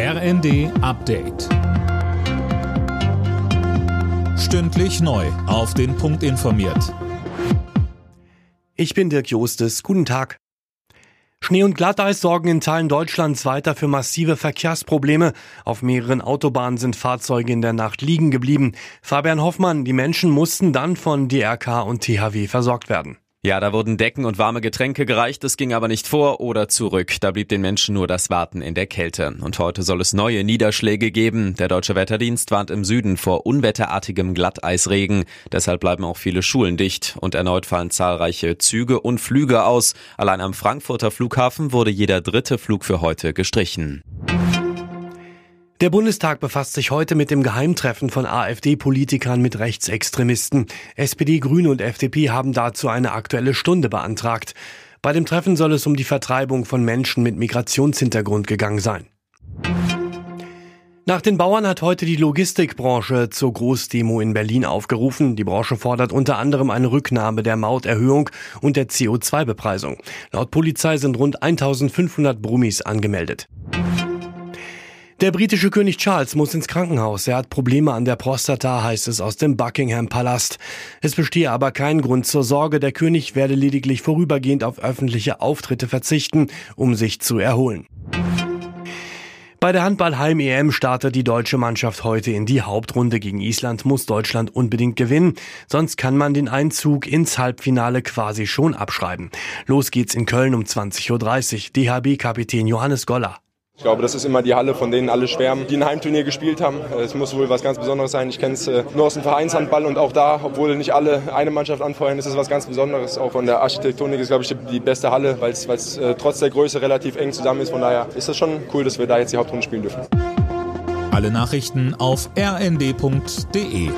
RND Update. Stündlich neu. Auf den Punkt informiert. Ich bin Dirk Jostes. Guten Tag. Schnee und Glatteis sorgen in Teilen Deutschlands weiter für massive Verkehrsprobleme. Auf mehreren Autobahnen sind Fahrzeuge in der Nacht liegen geblieben. Fabian Hoffmann, die Menschen mussten dann von DRK und THW versorgt werden. Ja, da wurden Decken und warme Getränke gereicht, es ging aber nicht vor oder zurück. Da blieb den Menschen nur das Warten in der Kälte. Und heute soll es neue Niederschläge geben. Der Deutsche Wetterdienst warnt im Süden vor unwetterartigem Glatteisregen. Deshalb bleiben auch viele Schulen dicht. Und erneut fallen zahlreiche Züge und Flüge aus. Allein am Frankfurter Flughafen wurde jeder dritte Flug für heute gestrichen. Der Bundestag befasst sich heute mit dem Geheimtreffen von AfD-Politikern mit Rechtsextremisten. SPD, Grüne und FDP haben dazu eine aktuelle Stunde beantragt. Bei dem Treffen soll es um die Vertreibung von Menschen mit Migrationshintergrund gegangen sein. Nach den Bauern hat heute die Logistikbranche zur Großdemo in Berlin aufgerufen. Die Branche fordert unter anderem eine Rücknahme der Mauterhöhung und der CO2-Bepreisung. Laut Polizei sind rund 1500 Brummis angemeldet. Der britische König Charles muss ins Krankenhaus. Er hat Probleme an der Prostata, heißt es aus dem Buckingham Palast. Es bestehe aber kein Grund zur Sorge. Der König werde lediglich vorübergehend auf öffentliche Auftritte verzichten, um sich zu erholen. Bei der Handball-Heim-EM startet die deutsche Mannschaft heute in die Hauptrunde. Gegen Island muss Deutschland unbedingt gewinnen, sonst kann man den Einzug ins Halbfinale quasi schon abschreiben. Los geht's in Köln um 20.30 Uhr. DHB-Kapitän Johannes Goller. Ich glaube, das ist immer die Halle, von denen alle schwärmen, die ein Heimturnier gespielt haben. Es muss wohl was ganz Besonderes sein. Ich kenne es äh, nur aus dem Vereinshandball und auch da, obwohl nicht alle eine Mannschaft anfeuern, ist es was ganz Besonderes. Auch von der Architektonik ist, glaube ich, die beste Halle, weil es äh, trotz der Größe relativ eng zusammen ist. Von daher ist das schon cool, dass wir da jetzt die Hauptrunde spielen dürfen. Alle Nachrichten auf rnd.de